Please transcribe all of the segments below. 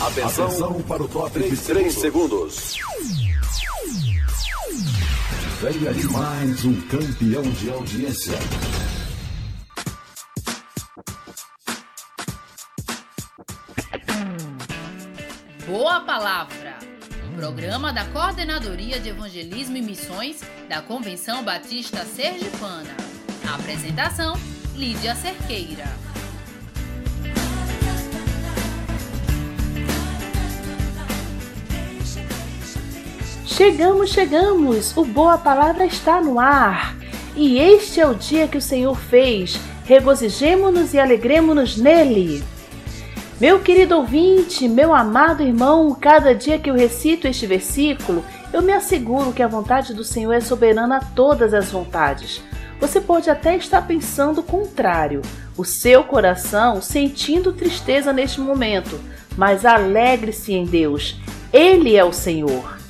Atenção, Atenção para o top de 3 segundos. Venha de mais um campeão de audiência. Boa Palavra. Programa da Coordenadoria de Evangelismo e Missões da Convenção Batista Sergipana. apresentação: Lídia Cerqueira. Chegamos, chegamos! O Boa Palavra está no ar! E este é o dia que o Senhor fez. Regozijemo-nos e alegremos-nos nele. Meu querido ouvinte, meu amado irmão, cada dia que eu recito este versículo, eu me asseguro que a vontade do Senhor é soberana a todas as vontades. Você pode até estar pensando o contrário, o seu coração sentindo tristeza neste momento, mas alegre-se em Deus. Ele é o Senhor.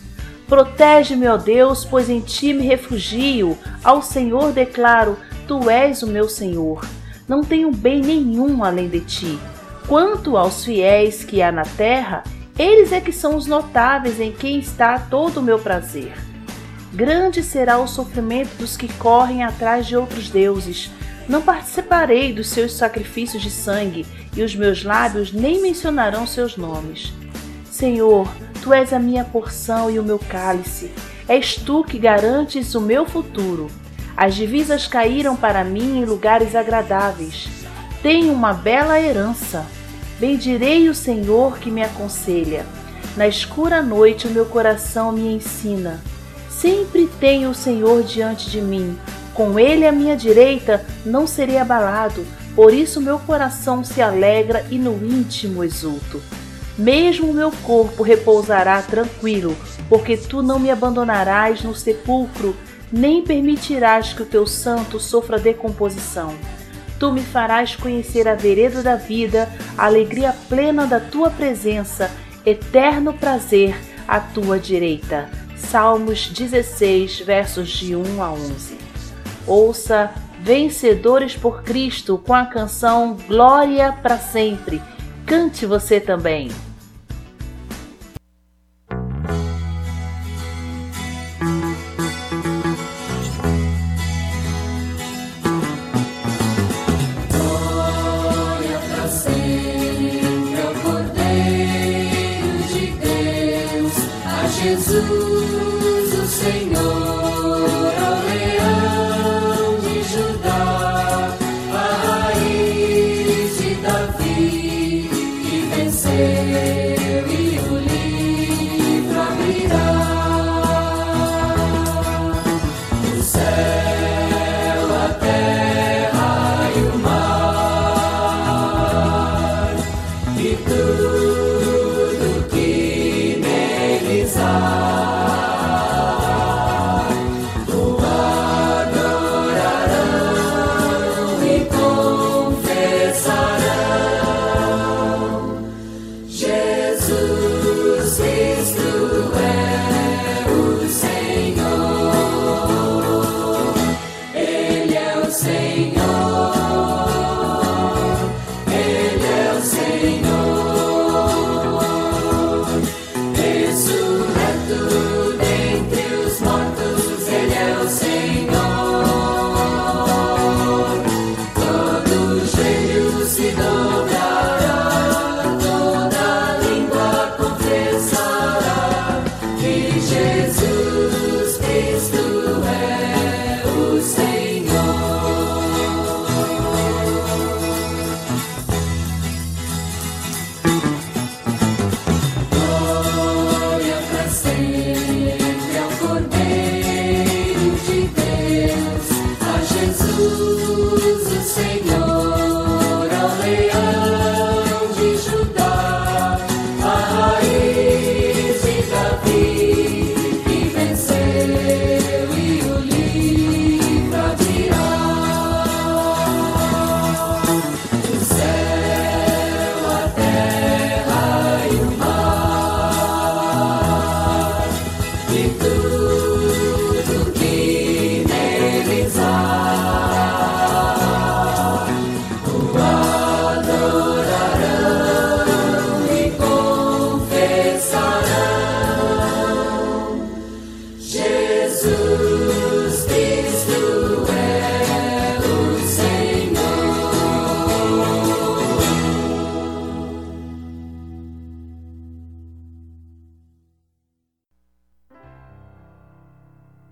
Protege-me, ó Deus, pois em ti me refugio. Ao Senhor declaro: Tu és o meu Senhor. Não tenho bem nenhum além de ti. Quanto aos fiéis que há na terra, eles é que são os notáveis em quem está todo o meu prazer. Grande será o sofrimento dos que correm atrás de outros deuses. Não participarei dos seus sacrifícios de sangue, e os meus lábios nem mencionarão seus nomes. Senhor, Tu és a minha porção e o meu cálice. És tu que garantes o meu futuro. As divisas caíram para mim em lugares agradáveis. Tenho uma bela herança. Bendirei o Senhor que me aconselha. Na escura noite o meu coração me ensina. Sempre tenho o Senhor diante de mim. Com ele à minha direita não serei abalado. Por isso meu coração se alegra e no íntimo exulto. Mesmo meu corpo repousará tranquilo, porque tu não me abandonarás no sepulcro, nem permitirás que o teu santo sofra decomposição. Tu me farás conhecer a vereda da vida, a alegria plena da tua presença, eterno prazer à tua direita. Salmos 16, versos de 1 a 11. Ouça Vencedores por Cristo com a canção Glória para sempre Cante você também!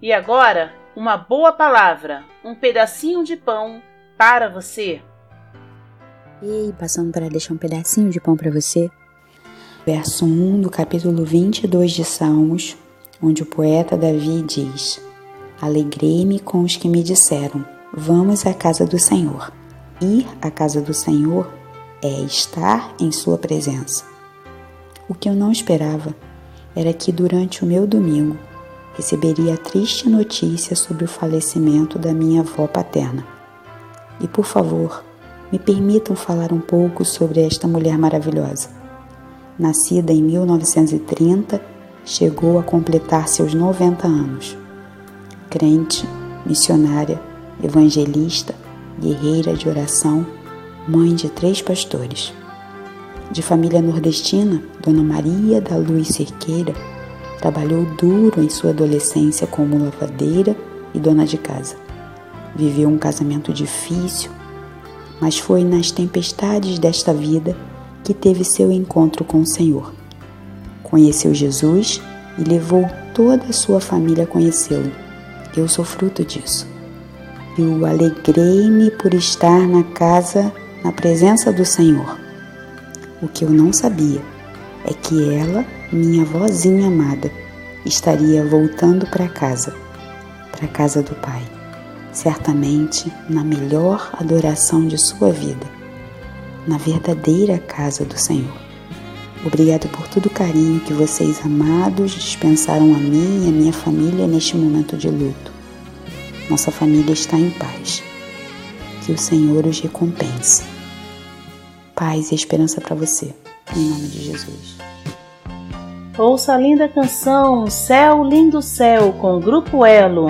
E agora, uma boa palavra, um pedacinho de pão para você. Ei, passando para deixar um pedacinho de pão para você. Verso 1 do capítulo 22 de Salmos, onde o poeta Davi diz: Alegrei-me com os que me disseram: Vamos à casa do Senhor. Ir à casa do Senhor é estar em Sua presença. O que eu não esperava era que durante o meu domingo receberia a triste notícia sobre o falecimento da minha avó paterna. E por favor, me permitam falar um pouco sobre esta mulher maravilhosa. Nascida em 1930, chegou a completar seus 90 anos. Crente, missionária, evangelista, guerreira de oração, mãe de três pastores. De família nordestina, Dona Maria da Luz Cerqueira trabalhou duro em sua adolescência como lavadeira e dona de casa. Viveu um casamento difícil, mas foi nas tempestades desta vida que teve seu encontro com o Senhor. Conheceu Jesus e levou toda a sua família a conhecê-lo. Eu sou fruto disso. Eu alegrei-me por estar na casa, na presença do Senhor. O que eu não sabia é que ela, minha vozinha amada, estaria voltando para casa, para casa do Pai certamente na melhor adoração de sua vida, na verdadeira casa do Senhor. Obrigado por todo o carinho que vocês, amados, dispensaram a mim e a minha família neste momento de luto. Nossa família está em paz. Que o Senhor os recompense. Paz e esperança para você. Em nome de Jesus. Ouça a linda canção Céu Lindo Céu com o Grupo Elo.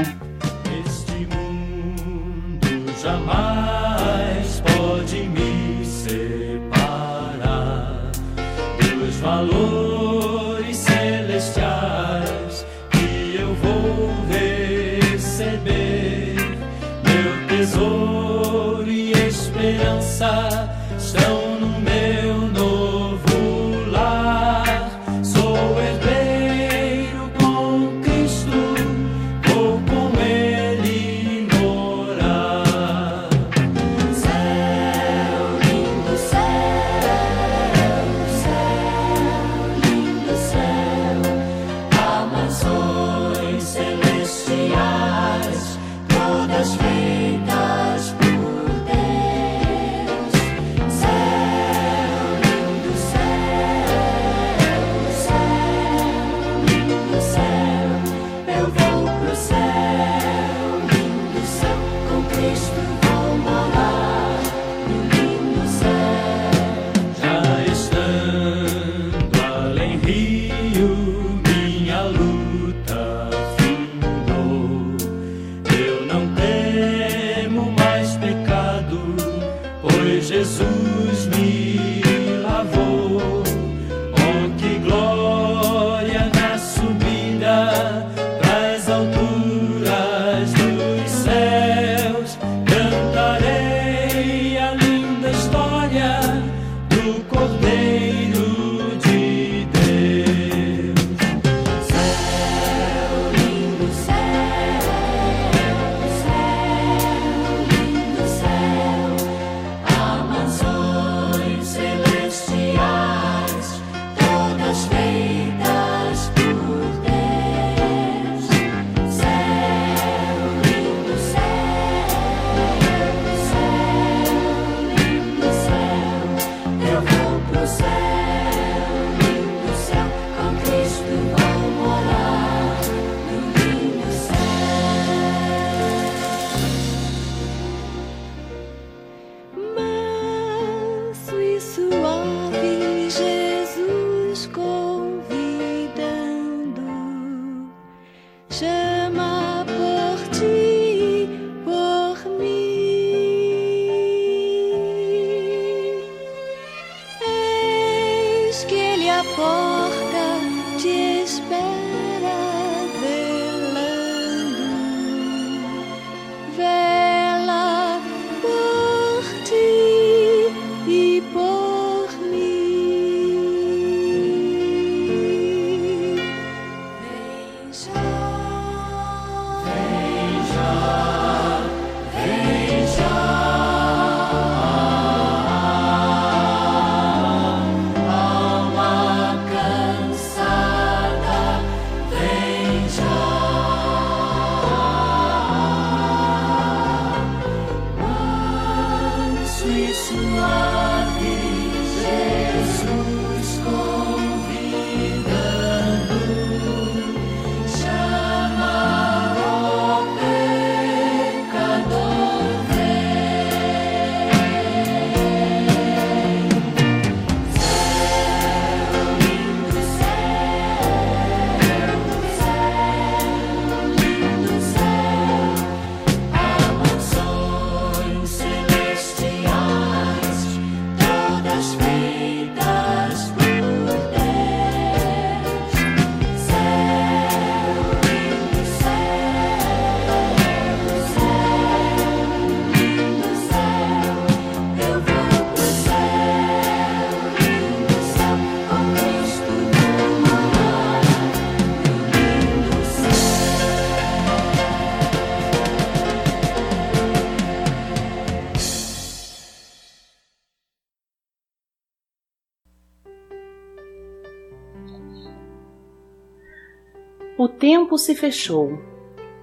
Tempo se fechou.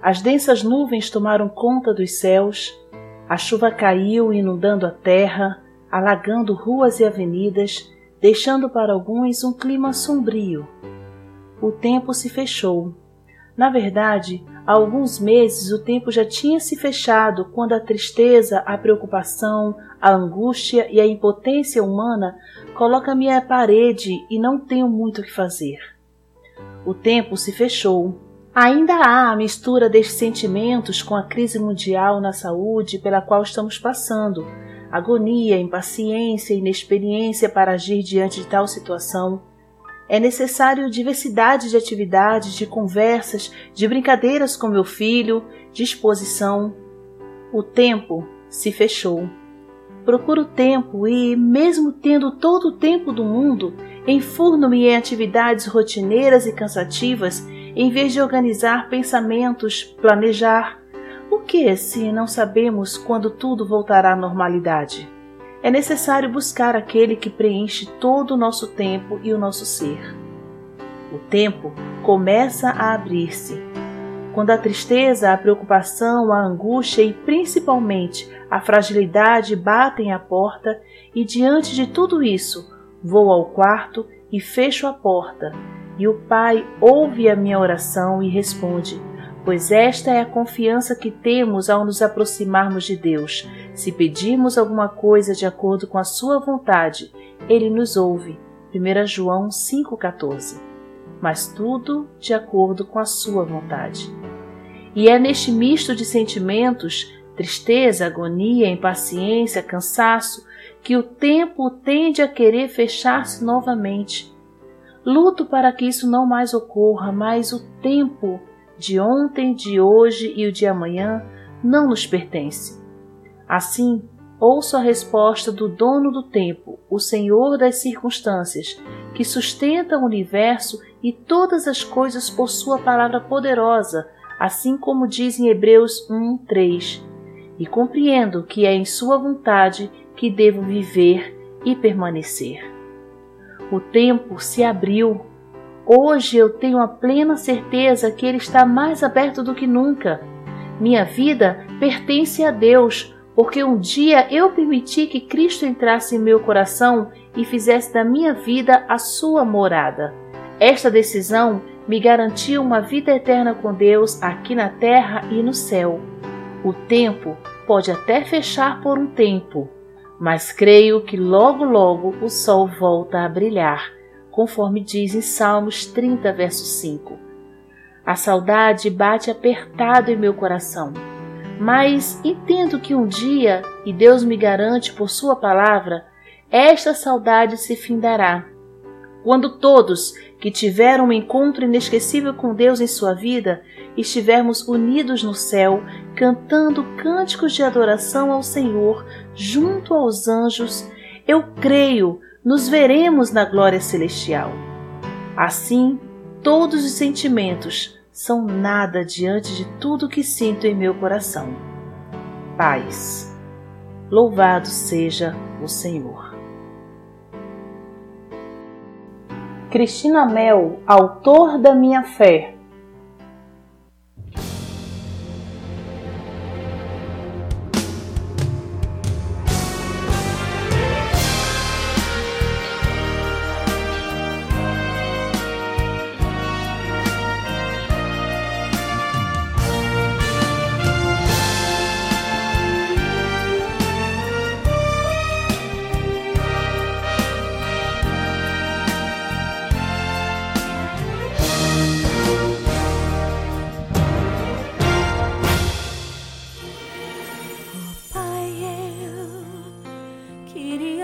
As densas nuvens tomaram conta dos céus. A chuva caiu, inundando a terra, alagando ruas e avenidas, deixando para alguns um clima sombrio. O tempo se fechou. Na verdade, há alguns meses o tempo já tinha se fechado quando a tristeza, a preocupação, a angústia e a impotência humana colocam-me à parede e não tenho muito o que fazer. O tempo se fechou. Ainda há a mistura destes sentimentos com a crise mundial na saúde pela qual estamos passando, agonia, impaciência, inexperiência para agir diante de tal situação. É necessário diversidade de atividades, de conversas, de brincadeiras com meu filho, disposição. O tempo se fechou. Procuro tempo e, mesmo tendo todo o tempo do mundo, enfurno-me em atividades rotineiras e cansativas em vez de organizar pensamentos, planejar. O que se não sabemos quando tudo voltará à normalidade? É necessário buscar aquele que preenche todo o nosso tempo e o nosso ser. O tempo começa a abrir-se. Quando a tristeza, a preocupação, a angústia e principalmente a fragilidade batem à porta, e diante de tudo isso, vou ao quarto e fecho a porta, e o Pai ouve a minha oração e responde: Pois esta é a confiança que temos ao nos aproximarmos de Deus. Se pedirmos alguma coisa de acordo com a Sua vontade, Ele nos ouve. 1 João 5,14 Mas tudo de acordo com a Sua vontade. E é neste misto de sentimentos tristeza, agonia, impaciência, cansaço, que o tempo tende a querer fechar-se novamente. Luto para que isso não mais ocorra, mas o tempo de ontem, de hoje e o de amanhã não nos pertence. Assim, ouço a resposta do dono do tempo, o Senhor das circunstâncias, que sustenta o universo e todas as coisas por sua palavra poderosa, assim como diz em Hebreus 1, 3 e compreendo que é em Sua vontade que devo viver e permanecer. O tempo se abriu. Hoje eu tenho a plena certeza que Ele está mais aberto do que nunca. Minha vida pertence a Deus, porque um dia eu permiti que Cristo entrasse em meu coração e fizesse da minha vida a sua morada. Esta decisão me garantiu uma vida eterna com Deus aqui na terra e no céu. O tempo pode até fechar por um tempo, mas creio que logo logo o sol volta a brilhar, conforme diz em Salmos 30, verso 5. A saudade bate apertado em meu coração, mas entendo que um dia, e Deus me garante por Sua palavra, esta saudade se findará. Quando todos que tiveram um encontro inesquecível com Deus em sua vida estivermos unidos no céu, cantando cânticos de adoração ao Senhor junto aos anjos, eu creio nos veremos na glória celestial. Assim, todos os sentimentos são nada diante de tudo que sinto em meu coração. Paz. Louvado seja o Senhor. Cristina Mel, autor da minha fé.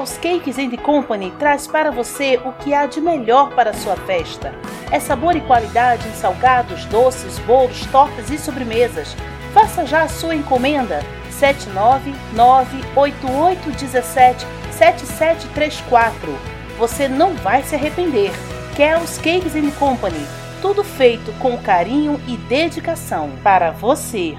House Cakes and Company traz para você o que há de melhor para a sua festa. É sabor e qualidade em salgados, doces, bolos, tortas e sobremesas. Faça já a sua encomenda 799-8817-7734. Você não vai se arrepender. Kells Cakes and Company. Tudo feito com carinho e dedicação para você.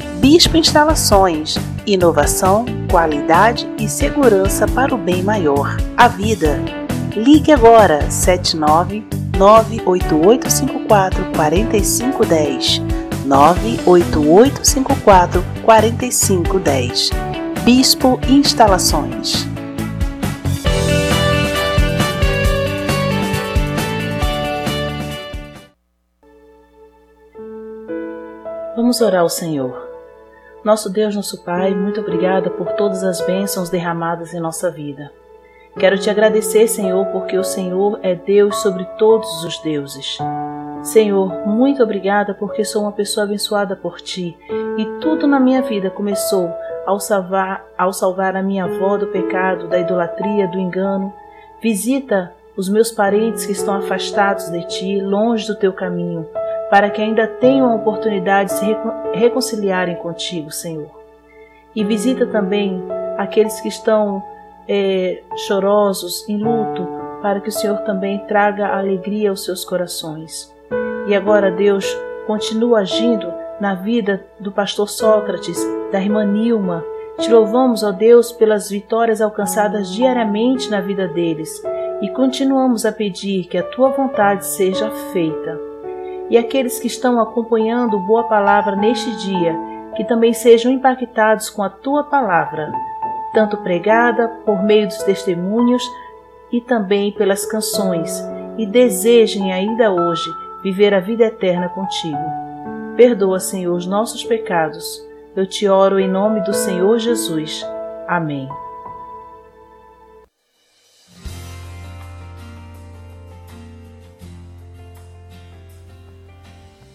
Bispo Instalações. Inovação, qualidade e segurança para o bem maior. A vida. Ligue agora 79 98854 4510 98854 4510. Bispo Instalações. Vamos orar ao Senhor. Nosso Deus, nosso Pai, muito obrigada por todas as bênçãos derramadas em nossa vida. Quero te agradecer, Senhor, porque o Senhor é Deus sobre todos os deuses. Senhor, muito obrigada porque sou uma pessoa abençoada por ti e tudo na minha vida começou ao salvar, ao salvar a minha avó do pecado, da idolatria, do engano. Visita os meus parentes que estão afastados de ti, longe do teu caminho, para que ainda tenham a oportunidade de se reconciliarem contigo, Senhor. E visita também aqueles que estão é, chorosos, em luto, para que o Senhor também traga alegria aos seus corações. E agora, Deus, continua agindo na vida do pastor Sócrates, da irmã Nilma. Te louvamos, ó Deus, pelas vitórias alcançadas diariamente na vida deles e continuamos a pedir que a tua vontade seja feita. E aqueles que estão acompanhando Boa Palavra neste dia, que também sejam impactados com a tua palavra tanto pregada por meio dos testemunhos e também pelas canções, e desejem ainda hoje viver a vida eterna contigo. Perdoa, Senhor, os nossos pecados. Eu te oro em nome do Senhor Jesus. Amém.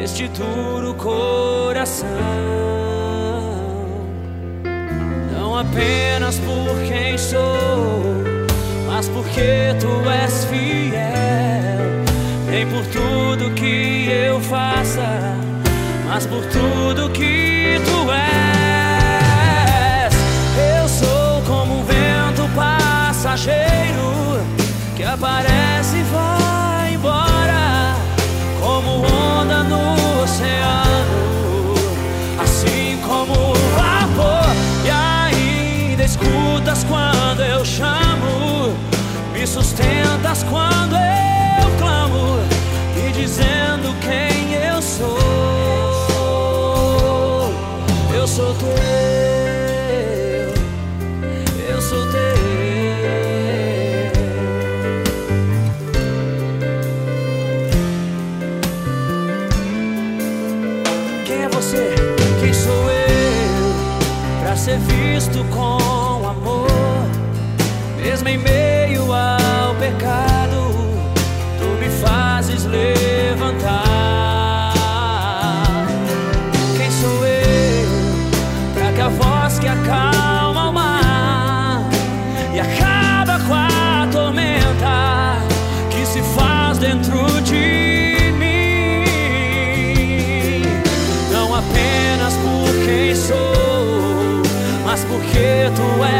Deste duro coração? Não apenas por quem sou mas porque tu és fiel, nem por tudo que eu faça, mas por tudo que tu és. Eu sou como um vento passageiro que aparece sustentas quando eu clamo e dizendo quem eu sou. Eu sou teu, eu sou teu. Quem é você? Quem sou eu? Pra ser visto com amor, mesmo em preto é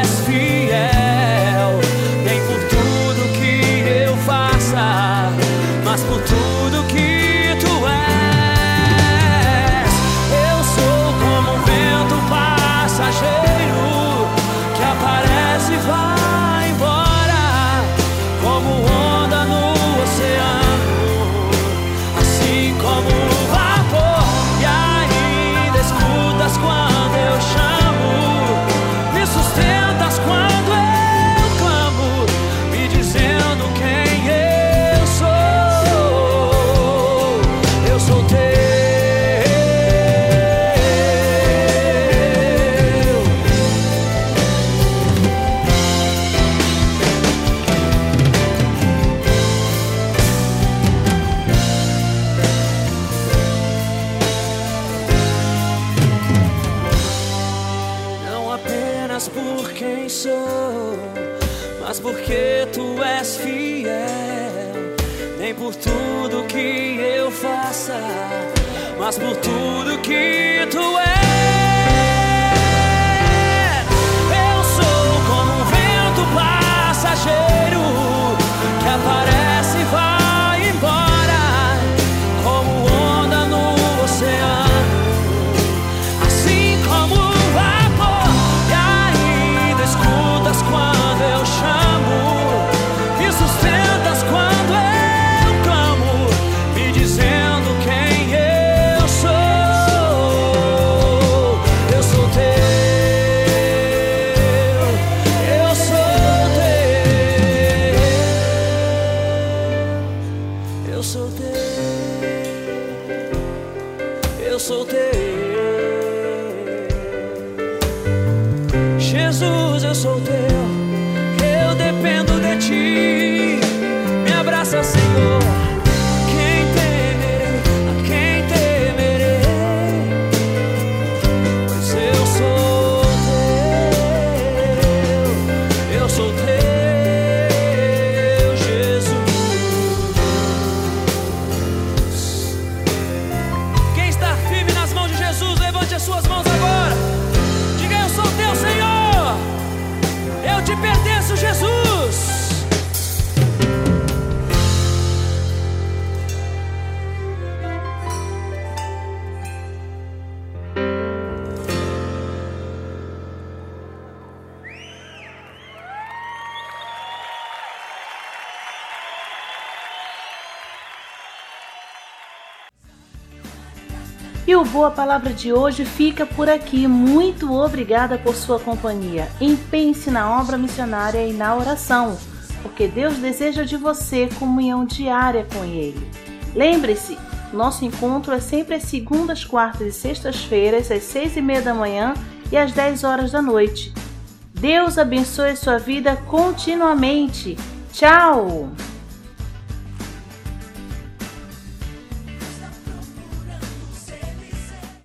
louvor a palavra de hoje fica por aqui. Muito obrigada por sua companhia. Empenhe-se na obra missionária e na oração, porque Deus deseja de você comunhão diária com Ele. Lembre-se, nosso encontro é sempre às segundas, quartas e sextas-feiras, às seis e meia da manhã e às dez horas da noite. Deus abençoe sua vida continuamente. Tchau!